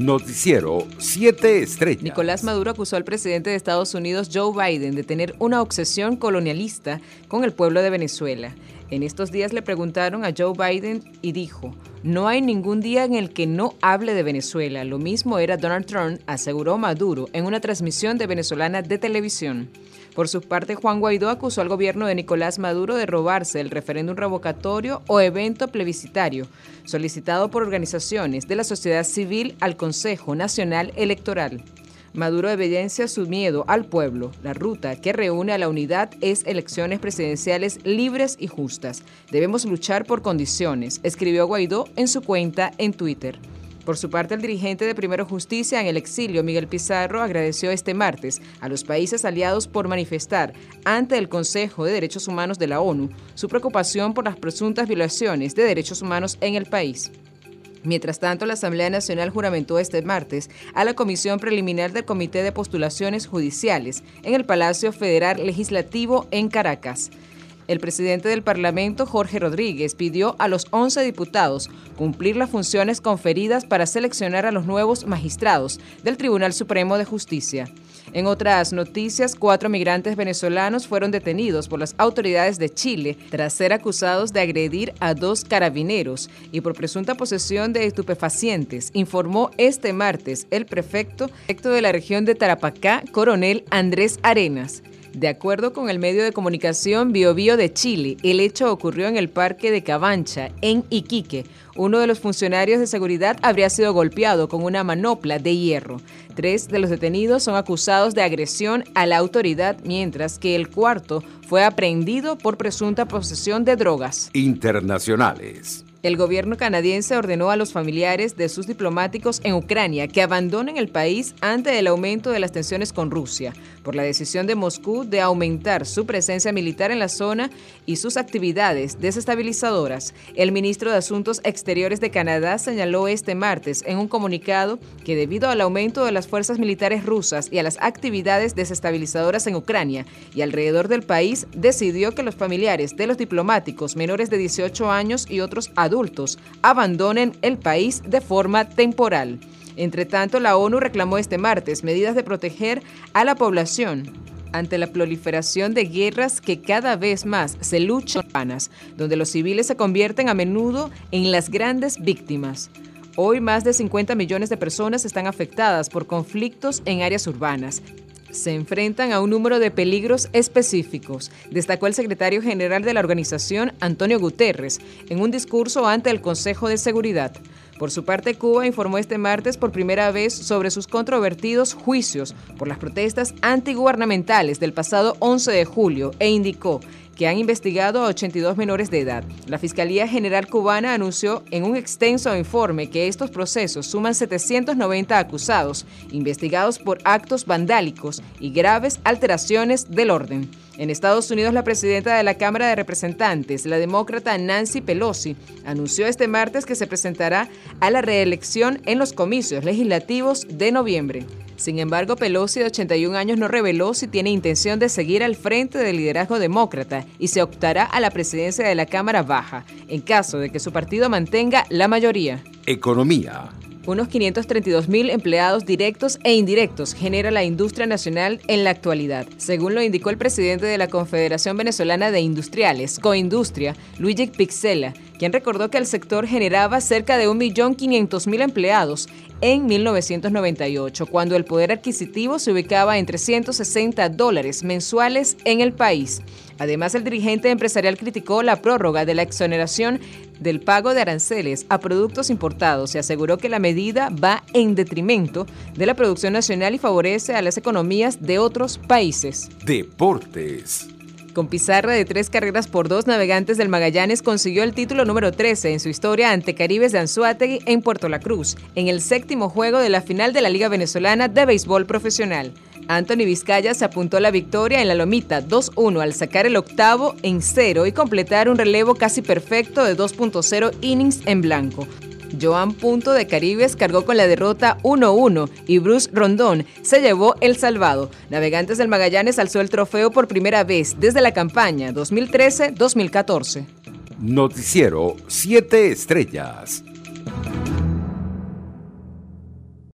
Noticiero 7 Estrellas. Nicolás Maduro acusó al presidente de Estados Unidos, Joe Biden, de tener una obsesión colonialista con el pueblo de Venezuela. En estos días le preguntaron a Joe Biden y dijo, no hay ningún día en el que no hable de Venezuela. Lo mismo era Donald Trump, aseguró Maduro en una transmisión de venezolana de televisión. Por su parte, Juan Guaidó acusó al gobierno de Nicolás Maduro de robarse el referéndum revocatorio o evento plebiscitario solicitado por organizaciones de la sociedad civil al Consejo Nacional Electoral. Maduro evidencia su miedo al pueblo. La ruta que reúne a la unidad es elecciones presidenciales libres y justas. Debemos luchar por condiciones, escribió Guaidó en su cuenta en Twitter. Por su parte, el dirigente de Primero Justicia en el exilio, Miguel Pizarro, agradeció este martes a los países aliados por manifestar ante el Consejo de Derechos Humanos de la ONU su preocupación por las presuntas violaciones de derechos humanos en el país. Mientras tanto, la Asamblea Nacional juramentó este martes a la Comisión Preliminar del Comité de Postulaciones Judiciales en el Palacio Federal Legislativo en Caracas. El presidente del Parlamento, Jorge Rodríguez, pidió a los 11 diputados cumplir las funciones conferidas para seleccionar a los nuevos magistrados del Tribunal Supremo de Justicia. En otras noticias, cuatro migrantes venezolanos fueron detenidos por las autoridades de Chile tras ser acusados de agredir a dos carabineros y por presunta posesión de estupefacientes, informó este martes el prefecto de la región de Tarapacá, coronel Andrés Arenas. De acuerdo con el medio de comunicación BioBio de Chile, el hecho ocurrió en el Parque de Cabancha, en Iquique. Uno de los funcionarios de seguridad habría sido golpeado con una manopla de hierro. Tres de los detenidos son acusados de agresión a la autoridad, mientras que el cuarto fue aprehendido por presunta posesión de drogas. Internacionales. El gobierno canadiense ordenó a los familiares de sus diplomáticos en Ucrania que abandonen el país ante el aumento de las tensiones con Rusia, por la decisión de Moscú de aumentar su presencia militar en la zona y sus actividades desestabilizadoras. El ministro de Asuntos Exteriores de Canadá señaló este martes en un comunicado que debido al aumento de las fuerzas militares rusas y a las actividades desestabilizadoras en Ucrania y alrededor del país, decidió que los familiares de los diplomáticos menores de 18 años y otros adultos adultos abandonen el país de forma temporal. Entre tanto, la ONU reclamó este martes medidas de proteger a la población ante la proliferación de guerras que cada vez más se luchan urbanas, donde los civiles se convierten a menudo en las grandes víctimas. Hoy más de 50 millones de personas están afectadas por conflictos en áreas urbanas, se enfrentan a un número de peligros específicos, destacó el secretario general de la organización, Antonio Guterres, en un discurso ante el Consejo de Seguridad. Por su parte, Cuba informó este martes por primera vez sobre sus controvertidos juicios por las protestas antigubernamentales del pasado 11 de julio e indicó que han investigado a 82 menores de edad. La Fiscalía General Cubana anunció en un extenso informe que estos procesos suman 790 acusados, investigados por actos vandálicos y graves alteraciones del orden. En Estados Unidos, la presidenta de la Cámara de Representantes, la demócrata Nancy Pelosi, anunció este martes que se presentará a la reelección en los comicios legislativos de noviembre. Sin embargo, Pelosi, de 81 años, no reveló si tiene intención de seguir al frente del liderazgo demócrata y se optará a la presidencia de la Cámara Baja, en caso de que su partido mantenga la mayoría. Economía. Unos 532 mil empleados directos e indirectos genera la industria nacional en la actualidad, según lo indicó el presidente de la Confederación Venezolana de Industriales, Coindustria, Luigi Pixela, quien recordó que el sector generaba cerca de 1.500.000 empleados en 1998, cuando el poder adquisitivo se ubicaba en 360 dólares mensuales en el país. Además, el dirigente empresarial criticó la prórroga de la exoneración del pago de aranceles a productos importados y aseguró que la medida va en detrimento de la producción nacional y favorece a las economías de otros países. Deportes. Con pizarra de tres carreras por dos, Navegantes del Magallanes consiguió el título número 13 en su historia ante Caribes de Anzuategui en Puerto La Cruz, en el séptimo juego de la final de la Liga Venezolana de Béisbol Profesional. Anthony Vizcaya se apuntó a la victoria en la Lomita 2-1 al sacar el octavo en cero y completar un relevo casi perfecto de 2.0 innings en blanco. Joan Punto de Caribes cargó con la derrota 1-1 y Bruce Rondón se llevó el salvado. Navegantes del Magallanes alzó el trofeo por primera vez desde la campaña 2013-2014. Noticiero 7 Estrellas.